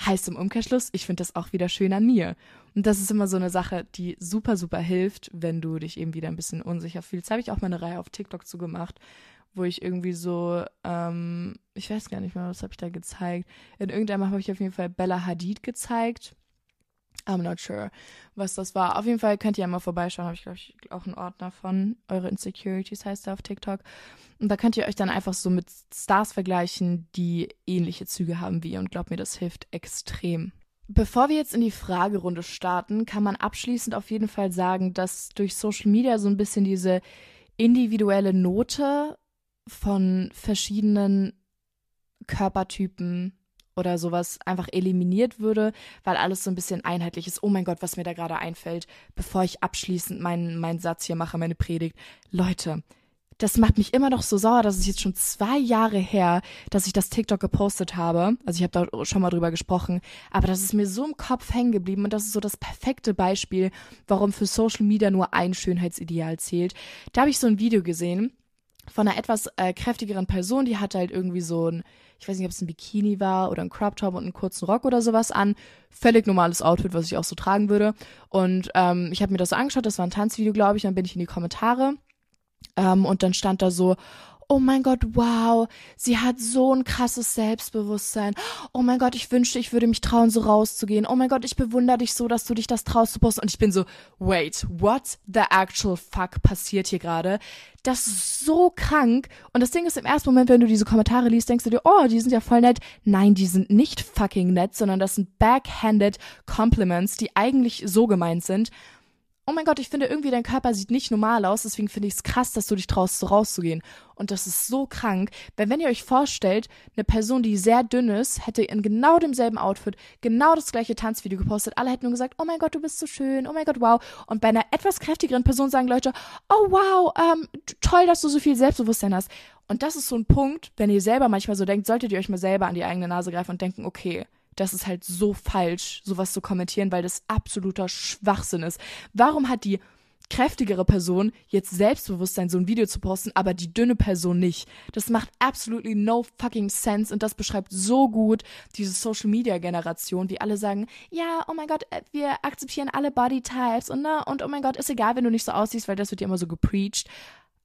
Heißt im Umkehrschluss, ich finde das auch wieder schön an mir. Und das ist immer so eine Sache, die super, super hilft, wenn du dich eben wieder ein bisschen unsicher fühlst. Habe ich auch mal eine Reihe auf TikTok zu gemacht, wo ich irgendwie so, ähm, ich weiß gar nicht mehr, was habe ich da gezeigt. In irgendeinem habe ich auf jeden Fall Bella Hadid gezeigt I'm not sure, was das war. Auf jeden Fall könnt ihr ja mal vorbeischauen. Habe ich, glaube ich, auch einen Ordner von. Eure Insecurities heißt er auf TikTok. Und da könnt ihr euch dann einfach so mit Stars vergleichen, die ähnliche Züge haben wie ihr. Und glaubt mir, das hilft extrem. Bevor wir jetzt in die Fragerunde starten, kann man abschließend auf jeden Fall sagen, dass durch Social Media so ein bisschen diese individuelle Note von verschiedenen Körpertypen oder sowas einfach eliminiert würde, weil alles so ein bisschen einheitlich ist. Oh mein Gott, was mir da gerade einfällt, bevor ich abschließend meinen, meinen Satz hier mache, meine Predigt. Leute, das macht mich immer noch so sauer, dass es jetzt schon zwei Jahre her, dass ich das TikTok gepostet habe. Also ich habe da schon mal drüber gesprochen, aber das ist mir so im Kopf hängen geblieben und das ist so das perfekte Beispiel, warum für Social Media nur ein Schönheitsideal zählt. Da habe ich so ein Video gesehen von einer etwas äh, kräftigeren Person, die hatte halt irgendwie so ein ich weiß nicht, ob es ein Bikini war oder ein Crop Top und einen kurzen Rock oder sowas an. Völlig normales Outfit, was ich auch so tragen würde. Und ähm, ich habe mir das so angeschaut, das war ein Tanzvideo, glaube ich, dann bin ich in die Kommentare. Ähm, und dann stand da so, oh mein Gott, wow, sie hat so ein krasses Selbstbewusstsein. Oh mein Gott, ich wünschte, ich würde mich trauen, so rauszugehen. Oh mein Gott, ich bewundere dich so, dass du dich das traust zu posten. Und ich bin so, wait, what the actual fuck passiert hier gerade? Das ist so krank. Und das Ding ist, im ersten Moment, wenn du diese Kommentare liest, denkst du dir, oh, die sind ja voll nett. Nein, die sind nicht fucking nett, sondern das sind backhanded Compliments, die eigentlich so gemeint sind oh mein Gott, ich finde irgendwie dein Körper sieht nicht normal aus, deswegen finde ich es krass, dass du dich traust, so rauszugehen. Und das ist so krank, weil wenn ihr euch vorstellt, eine Person, die sehr dünn ist, hätte in genau demselben Outfit genau das gleiche Tanzvideo gepostet. Alle hätten nur gesagt, oh mein Gott, du bist so schön, oh mein Gott, wow. Und bei einer etwas kräftigeren Person sagen Leute, oh wow, ähm, toll, dass du so viel Selbstbewusstsein hast. Und das ist so ein Punkt, wenn ihr selber manchmal so denkt, solltet ihr euch mal selber an die eigene Nase greifen und denken, okay, das ist halt so falsch, sowas zu kommentieren, weil das absoluter Schwachsinn ist. Warum hat die kräftigere Person jetzt Selbstbewusstsein, so ein Video zu posten, aber die dünne Person nicht. Das macht absolutely no fucking sense und das beschreibt so gut diese Social Media Generation, wie alle sagen, ja, oh mein Gott, äh, wir akzeptieren alle Body Types und ne, und oh mein Gott, ist egal, wenn du nicht so aussiehst, weil das wird ja immer so gepreacht.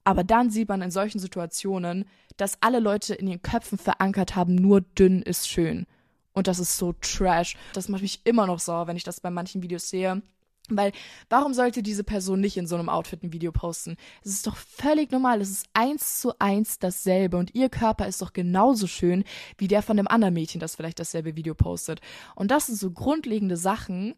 Aber dann sieht man in solchen Situationen, dass alle Leute in ihren Köpfen verankert haben, nur dünn ist schön. Und das ist so trash. Das macht mich immer noch sauer, wenn ich das bei manchen Videos sehe. Weil, warum sollte diese Person nicht in so einem Outfit ein Video posten? Es ist doch völlig normal. Es ist eins zu eins dasselbe. Und ihr Körper ist doch genauso schön wie der von dem anderen Mädchen, das vielleicht dasselbe Video postet. Und das sind so grundlegende Sachen,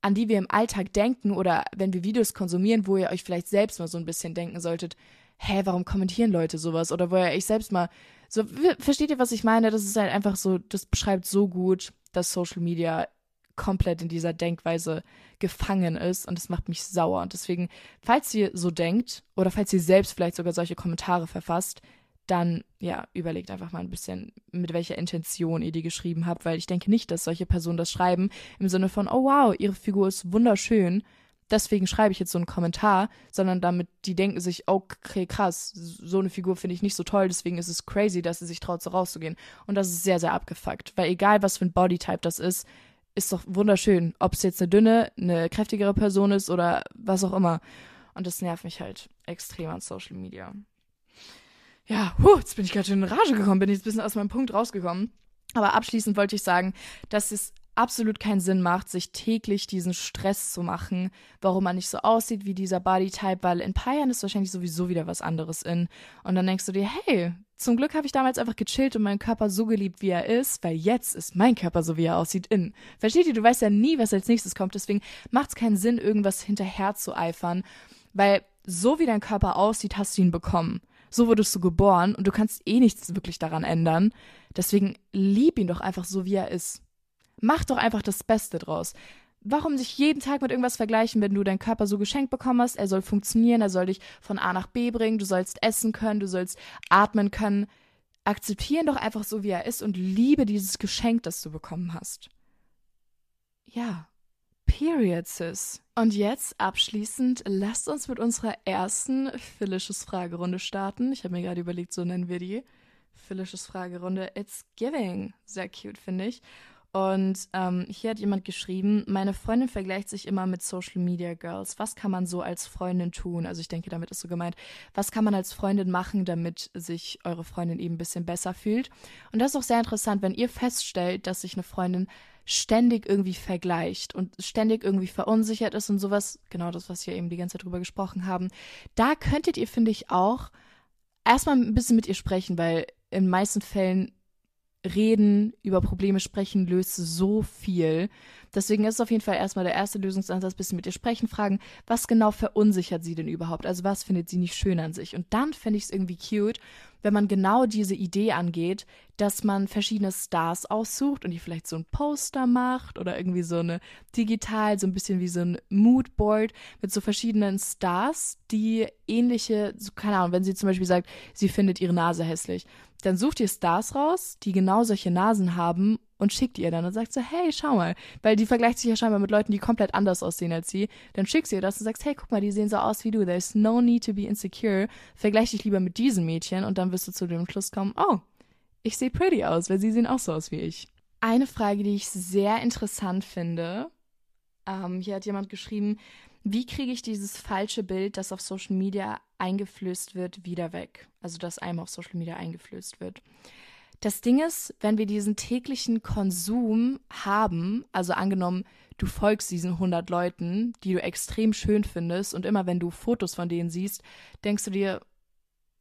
an die wir im Alltag denken oder wenn wir Videos konsumieren, wo ihr euch vielleicht selbst mal so ein bisschen denken solltet, hä, warum kommentieren Leute sowas? Oder wo ihr euch selbst mal so, versteht ihr, was ich meine? Das ist halt einfach so, das beschreibt so gut, dass Social Media komplett in dieser Denkweise gefangen ist und das macht mich sauer. Und deswegen, falls ihr so denkt oder falls ihr selbst vielleicht sogar solche Kommentare verfasst, dann ja, überlegt einfach mal ein bisschen, mit welcher Intention ihr die geschrieben habt, weil ich denke nicht, dass solche Personen das schreiben im Sinne von, oh wow, ihre Figur ist wunderschön, deswegen schreibe ich jetzt so einen Kommentar, sondern damit die denken sich, okay, krass, so eine Figur finde ich nicht so toll, deswegen ist es crazy, dass sie sich traut, so rauszugehen. Und das ist sehr, sehr abgefuckt, weil egal, was für ein Bodytype das ist, ist doch wunderschön, ob es jetzt eine dünne, eine kräftigere Person ist oder was auch immer. Und das nervt mich halt extrem an Social Media. Ja, huh, jetzt bin ich gerade in Rage gekommen, bin jetzt ein bisschen aus meinem Punkt rausgekommen. Aber abschließend wollte ich sagen, dass es absolut keinen Sinn macht, sich täglich diesen Stress zu machen, warum man nicht so aussieht wie dieser Bodytype, weil in paar Jahren ist wahrscheinlich sowieso wieder was anderes in. Und dann denkst du dir, hey, zum Glück habe ich damals einfach gechillt und meinen Körper so geliebt, wie er ist, weil jetzt ist mein Körper so, wie er aussieht, in. Versteht ihr? Du weißt ja nie, was als nächstes kommt, deswegen macht es keinen Sinn, irgendwas hinterher zu eifern, weil so wie dein Körper aussieht, hast du ihn bekommen. So wurdest du geboren und du kannst eh nichts wirklich daran ändern. Deswegen lieb ihn doch einfach so, wie er ist. Mach doch einfach das Beste draus. Warum sich jeden Tag mit irgendwas vergleichen, wenn du deinen Körper so geschenkt bekommen hast? Er soll funktionieren, er soll dich von A nach B bringen, du sollst essen können, du sollst atmen können. Akzeptieren doch einfach so, wie er ist und liebe dieses Geschenk, das du bekommen hast. Ja. Period, sis. Und jetzt abschließend, lasst uns mit unserer ersten Phyllisches Fragerunde starten. Ich habe mir gerade überlegt, so nennen wir die. Phyllisches Fragerunde. It's giving. Sehr cute, finde ich. Und ähm, hier hat jemand geschrieben, meine Freundin vergleicht sich immer mit Social Media Girls. Was kann man so als Freundin tun? Also ich denke, damit ist so gemeint, was kann man als Freundin machen, damit sich eure Freundin eben ein bisschen besser fühlt? Und das ist auch sehr interessant, wenn ihr feststellt, dass sich eine Freundin ständig irgendwie vergleicht und ständig irgendwie verunsichert ist und sowas, genau das, was wir eben die ganze Zeit drüber gesprochen haben, da könntet ihr, finde ich, auch erstmal ein bisschen mit ihr sprechen, weil in meisten Fällen reden, über Probleme sprechen, löst so viel. Deswegen ist es auf jeden Fall erstmal der erste Lösungsansatz, bisschen mit ihr sprechen, fragen, was genau verunsichert sie denn überhaupt? Also was findet sie nicht schön an sich? Und dann finde ich es irgendwie cute, wenn man genau diese Idee angeht, dass man verschiedene Stars aussucht und die vielleicht so ein Poster macht oder irgendwie so eine digital, so ein bisschen wie so ein Moodboard mit so verschiedenen Stars, die ähnliche, so, keine Ahnung, wenn sie zum Beispiel sagt, sie findet ihre Nase hässlich, dann sucht ihr Stars raus, die genau solche Nasen haben und schickt ihr dann und sagt so, hey, schau mal, weil die vergleicht sich ja scheinbar mit Leuten, die komplett anders aussehen als sie. Dann schickst du ihr das und sagst, hey, guck mal, die sehen so aus wie du. There's no need to be insecure. Vergleich dich lieber mit diesem Mädchen und dann wirst du zu dem Schluss kommen, oh, ich sehe pretty aus, weil sie sehen auch so aus wie ich. Eine Frage, die ich sehr interessant finde, ähm, hier hat jemand geschrieben, wie kriege ich dieses falsche Bild, das auf Social Media eingeflößt wird, wieder weg? Also, das einem auf Social Media eingeflößt wird. Das Ding ist, wenn wir diesen täglichen Konsum haben, also angenommen, du folgst diesen 100 Leuten, die du extrem schön findest und immer wenn du Fotos von denen siehst, denkst du dir,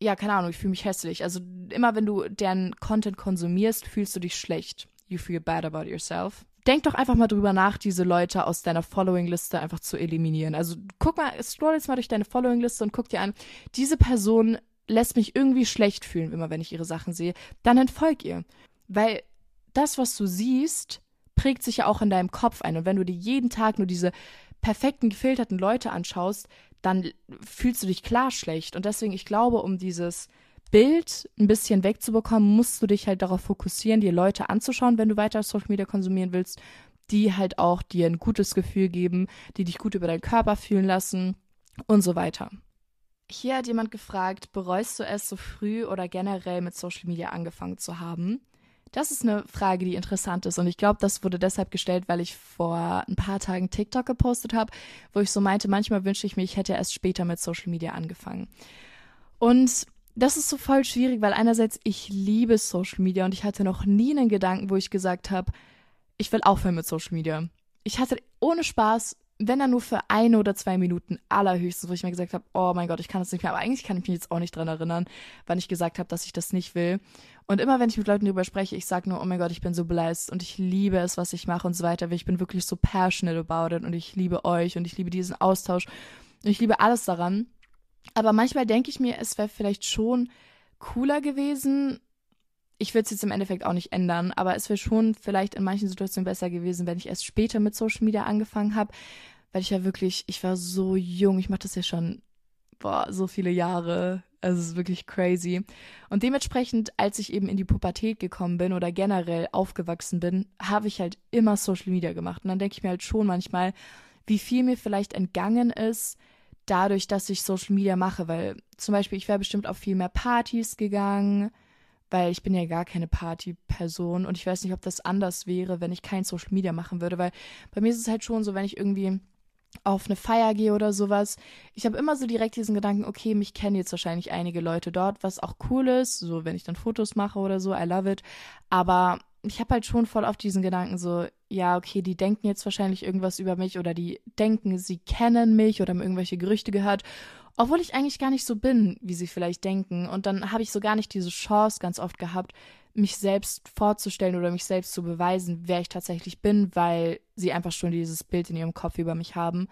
ja, keine Ahnung, ich fühle mich hässlich. Also immer wenn du deren Content konsumierst, fühlst du dich schlecht. You feel bad about yourself. Denk doch einfach mal drüber nach, diese Leute aus deiner Following-Liste einfach zu eliminieren. Also guck mal, scroll jetzt mal durch deine Following-Liste und guck dir an, diese Person lässt mich irgendwie schlecht fühlen, immer wenn ich ihre Sachen sehe, dann entfolg ihr. Weil das, was du siehst, prägt sich ja auch in deinem Kopf ein. Und wenn du dir jeden Tag nur diese perfekten, gefilterten Leute anschaust, dann fühlst du dich klar schlecht. Und deswegen, ich glaube, um dieses Bild ein bisschen wegzubekommen, musst du dich halt darauf fokussieren, dir Leute anzuschauen, wenn du weiter Social Media konsumieren willst, die halt auch dir ein gutes Gefühl geben, die dich gut über deinen Körper fühlen lassen und so weiter. Hier hat jemand gefragt, bereust du es so früh oder generell mit Social Media angefangen zu haben? Das ist eine Frage, die interessant ist. Und ich glaube, das wurde deshalb gestellt, weil ich vor ein paar Tagen TikTok gepostet habe, wo ich so meinte, manchmal wünsche ich mir, ich hätte erst später mit Social Media angefangen. Und das ist so voll schwierig, weil einerseits ich liebe Social Media und ich hatte noch nie einen Gedanken, wo ich gesagt habe, ich will aufhören mit Social Media. Ich hatte ohne Spaß wenn dann nur für eine oder zwei Minuten allerhöchstens, wo ich mir gesagt habe, oh mein Gott, ich kann das nicht mehr. Aber eigentlich kann ich mich jetzt auch nicht dran erinnern, wann ich gesagt habe, dass ich das nicht will. Und immer wenn ich mit Leuten darüber spreche, ich sage nur, oh mein Gott, ich bin so blessed und ich liebe es, was ich mache und so weiter. Ich bin wirklich so passionate about it und ich liebe euch und ich liebe diesen Austausch und ich liebe alles daran. Aber manchmal denke ich mir, es wäre vielleicht schon cooler gewesen, ich würde es jetzt im Endeffekt auch nicht ändern, aber es wäre schon vielleicht in manchen Situationen besser gewesen, wenn ich erst später mit Social Media angefangen habe, weil ich ja wirklich, ich war so jung, ich mache das ja schon, boah, so viele Jahre. Also es ist wirklich crazy. Und dementsprechend, als ich eben in die Pubertät gekommen bin oder generell aufgewachsen bin, habe ich halt immer Social Media gemacht. Und dann denke ich mir halt schon manchmal, wie viel mir vielleicht entgangen ist, dadurch, dass ich Social Media mache. Weil zum Beispiel, ich wäre bestimmt auf viel mehr Partys gegangen weil ich bin ja gar keine Partyperson und ich weiß nicht, ob das anders wäre, wenn ich kein Social Media machen würde, weil bei mir ist es halt schon so, wenn ich irgendwie auf eine Feier gehe oder sowas, ich habe immer so direkt diesen Gedanken, okay, mich kennen jetzt wahrscheinlich einige Leute dort, was auch cool ist, so wenn ich dann Fotos mache oder so, I love it, aber ich habe halt schon voll auf diesen Gedanken so, ja, okay, die denken jetzt wahrscheinlich irgendwas über mich oder die denken, sie kennen mich oder haben irgendwelche Gerüchte gehört obwohl ich eigentlich gar nicht so bin, wie sie vielleicht denken. Und dann habe ich so gar nicht diese Chance ganz oft gehabt, mich selbst vorzustellen oder mich selbst zu beweisen, wer ich tatsächlich bin, weil sie einfach schon dieses Bild in ihrem Kopf über mich haben.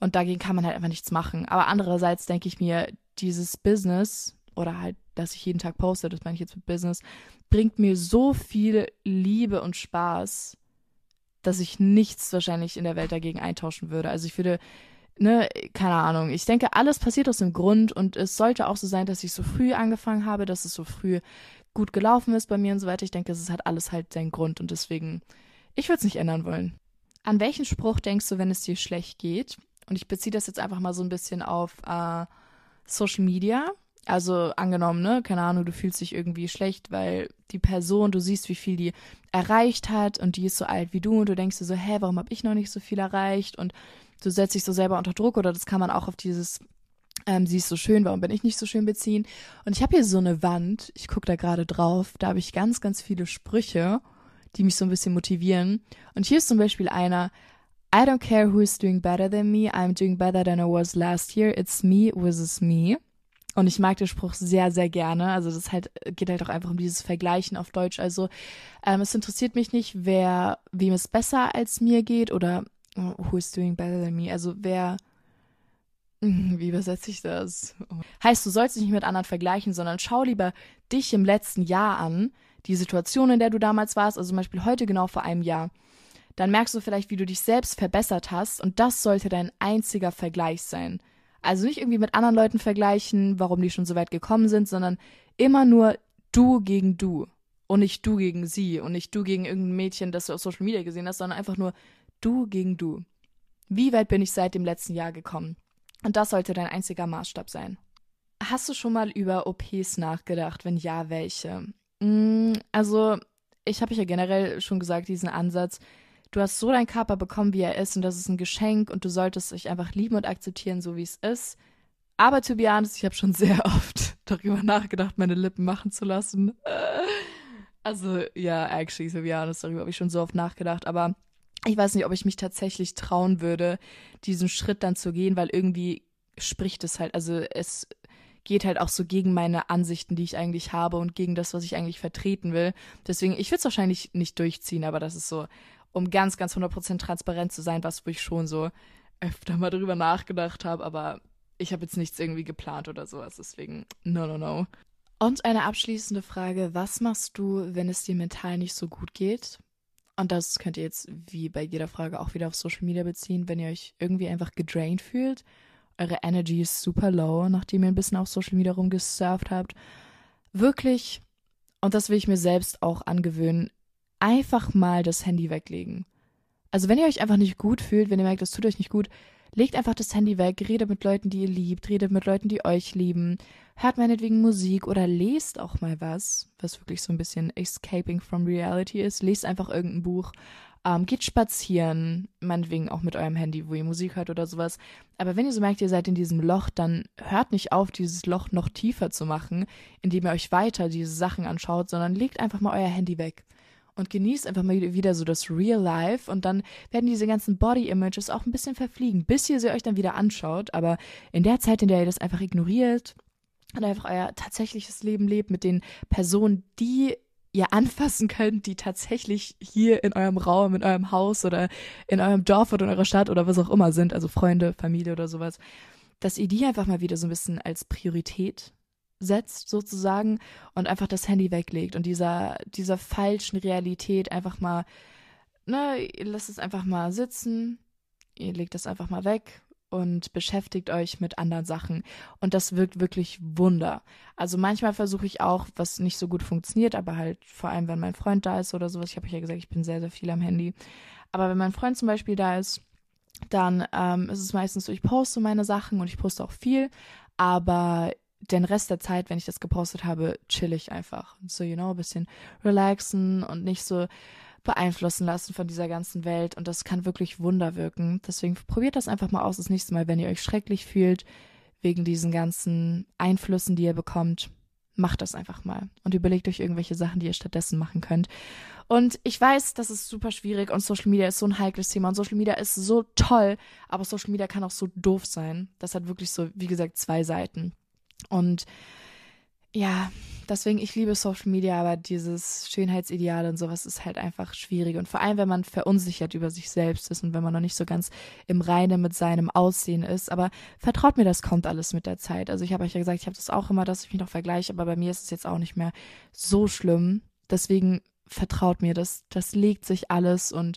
Und dagegen kann man halt einfach nichts machen. Aber andererseits denke ich mir, dieses Business oder halt, dass ich jeden Tag poste, das meine ich jetzt mit Business, bringt mir so viel Liebe und Spaß, dass ich nichts wahrscheinlich in der Welt dagegen eintauschen würde. Also ich würde ne, keine Ahnung. Ich denke, alles passiert aus dem Grund und es sollte auch so sein, dass ich so früh angefangen habe, dass es so früh gut gelaufen ist bei mir und so weiter. Ich denke, es hat alles halt seinen Grund und deswegen, ich würde es nicht ändern wollen. An welchen Spruch denkst du, wenn es dir schlecht geht? Und ich beziehe das jetzt einfach mal so ein bisschen auf äh, Social Media. Also angenommen, ne, keine Ahnung, du fühlst dich irgendwie schlecht, weil die Person, du siehst, wie viel die erreicht hat und die ist so alt wie du und du denkst dir so, hä, warum habe ich noch nicht so viel erreicht? Und du setzt dich so selber unter Druck oder das kann man auch auf dieses ähm, sie ist so schön, warum bin ich nicht so schön beziehen? Und ich habe hier so eine Wand, ich gucke da gerade drauf, da habe ich ganz, ganz viele Sprüche, die mich so ein bisschen motivieren. Und hier ist zum Beispiel einer, I don't care who is doing better than me, I'm doing better than I was last year, it's me versus me. Und ich mag den Spruch sehr, sehr gerne. Also das halt, geht halt auch einfach um dieses Vergleichen auf Deutsch. Also ähm, es interessiert mich nicht, wer, wem es besser als mir geht oder who is doing better than me? Also wer, [LAUGHS] wie übersetze ich das? Heißt, du sollst dich nicht mit anderen vergleichen, sondern schau lieber dich im letzten Jahr an, die Situation, in der du damals warst, also zum Beispiel heute genau vor einem Jahr. Dann merkst du vielleicht, wie du dich selbst verbessert hast und das sollte dein einziger Vergleich sein. Also nicht irgendwie mit anderen Leuten vergleichen, warum die schon so weit gekommen sind, sondern immer nur du gegen du und nicht du gegen sie und nicht du gegen irgendein Mädchen, das du auf Social Media gesehen hast, sondern einfach nur Du gegen du. Wie weit bin ich seit dem letzten Jahr gekommen? Und das sollte dein einziger Maßstab sein. Hast du schon mal über OPs nachgedacht? Wenn ja, welche? Mm, also, ich habe ja generell schon gesagt, diesen Ansatz, du hast so deinen Körper bekommen, wie er ist, und das ist ein Geschenk und du solltest dich einfach lieben und akzeptieren, so wie es ist. Aber to be honest, ich habe schon sehr [LAUGHS] oft darüber nachgedacht, meine Lippen machen zu lassen. Also, ja, actually, to be honest, darüber habe ich schon so oft nachgedacht, aber ich weiß nicht, ob ich mich tatsächlich trauen würde, diesen Schritt dann zu gehen, weil irgendwie spricht es halt, also es geht halt auch so gegen meine Ansichten, die ich eigentlich habe und gegen das, was ich eigentlich vertreten will. Deswegen, ich würde es wahrscheinlich nicht durchziehen, aber das ist so, um ganz, ganz 100% transparent zu sein, was wo ich schon so öfter mal drüber nachgedacht habe, aber ich habe jetzt nichts irgendwie geplant oder sowas, deswegen, no, no, no. Und eine abschließende Frage, was machst du, wenn es dir mental nicht so gut geht? Und das könnt ihr jetzt wie bei jeder Frage auch wieder auf Social Media beziehen, wenn ihr euch irgendwie einfach gedrained fühlt. Eure Energy ist super low, nachdem ihr ein bisschen auf Social Media rumgesurft habt. Wirklich, und das will ich mir selbst auch angewöhnen, einfach mal das Handy weglegen. Also wenn ihr euch einfach nicht gut fühlt, wenn ihr merkt, das tut euch nicht gut, legt einfach das Handy weg, redet mit Leuten, die ihr liebt, redet mit Leuten, die euch lieben, hört meinetwegen Musik oder lest auch mal was, was wirklich so ein bisschen escaping from reality ist. Lest einfach irgendein Buch, ähm, geht spazieren, meinetwegen auch mit eurem Handy, wo ihr Musik hört oder sowas. Aber wenn ihr so merkt, ihr seid in diesem Loch, dann hört nicht auf, dieses Loch noch tiefer zu machen, indem ihr euch weiter diese Sachen anschaut, sondern legt einfach mal euer Handy weg und genießt einfach mal wieder so das Real Life und dann werden diese ganzen Body Images auch ein bisschen verfliegen, bis ihr sie euch dann wieder anschaut. Aber in der Zeit, in der ihr das einfach ignoriert und einfach euer tatsächliches Leben lebt mit den Personen, die ihr anfassen könnt, die tatsächlich hier in eurem Raum, in eurem Haus oder in eurem Dorf oder in eurer Stadt oder was auch immer sind, also Freunde, Familie oder sowas, dass ihr die einfach mal wieder so ein bisschen als Priorität setzt sozusagen und einfach das Handy weglegt und dieser, dieser falschen Realität einfach mal, ne, ihr lasst es einfach mal sitzen, ihr legt das einfach mal weg und beschäftigt euch mit anderen Sachen. Und das wirkt wirklich Wunder. Also manchmal versuche ich auch, was nicht so gut funktioniert, aber halt vor allem, wenn mein Freund da ist oder sowas. Ich habe euch ja gesagt, ich bin sehr, sehr viel am Handy. Aber wenn mein Freund zum Beispiel da ist, dann ähm, ist es meistens so, ich poste meine Sachen und ich poste auch viel, aber den Rest der Zeit, wenn ich das gepostet habe, chill ich einfach. So, you know, ein bisschen relaxen und nicht so beeinflussen lassen von dieser ganzen Welt. Und das kann wirklich Wunder wirken. Deswegen probiert das einfach mal aus das nächste Mal, wenn ihr euch schrecklich fühlt, wegen diesen ganzen Einflüssen, die ihr bekommt. Macht das einfach mal und überlegt euch irgendwelche Sachen, die ihr stattdessen machen könnt. Und ich weiß, das ist super schwierig und Social Media ist so ein heikles Thema und Social Media ist so toll, aber Social Media kann auch so doof sein. Das hat wirklich so, wie gesagt, zwei Seiten. Und ja, deswegen, ich liebe Social Media, aber dieses Schönheitsideal und sowas ist halt einfach schwierig. Und vor allem, wenn man verunsichert über sich selbst ist und wenn man noch nicht so ganz im Reinen mit seinem Aussehen ist. Aber vertraut mir, das kommt alles mit der Zeit. Also ich habe euch ja gesagt, ich habe das auch immer, dass ich mich noch vergleiche, aber bei mir ist es jetzt auch nicht mehr so schlimm. Deswegen vertraut mir, das, das legt sich alles und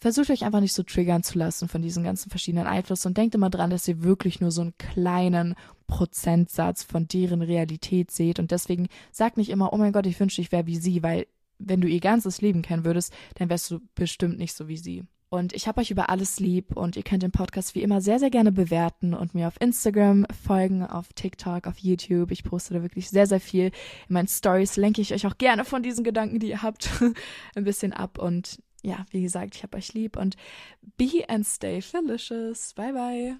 versucht euch einfach nicht so triggern zu lassen von diesen ganzen verschiedenen Einflüssen und denkt immer dran, dass ihr wirklich nur so einen kleinen Prozentsatz von deren Realität seht und deswegen sagt nicht immer, oh mein Gott, ich wünschte, ich wäre wie sie, weil wenn du ihr ganzes Leben kennen würdest, dann wärst du bestimmt nicht so wie sie. Und ich habe euch über alles lieb und ihr könnt den Podcast wie immer sehr, sehr gerne bewerten und mir auf Instagram folgen, auf TikTok, auf YouTube. Ich poste da wirklich sehr, sehr viel. In meinen Stories lenke ich euch auch gerne von diesen Gedanken, die ihr habt, [LAUGHS] ein bisschen ab. Und ja, wie gesagt, ich habe euch lieb und be and stay delicious. Bye bye.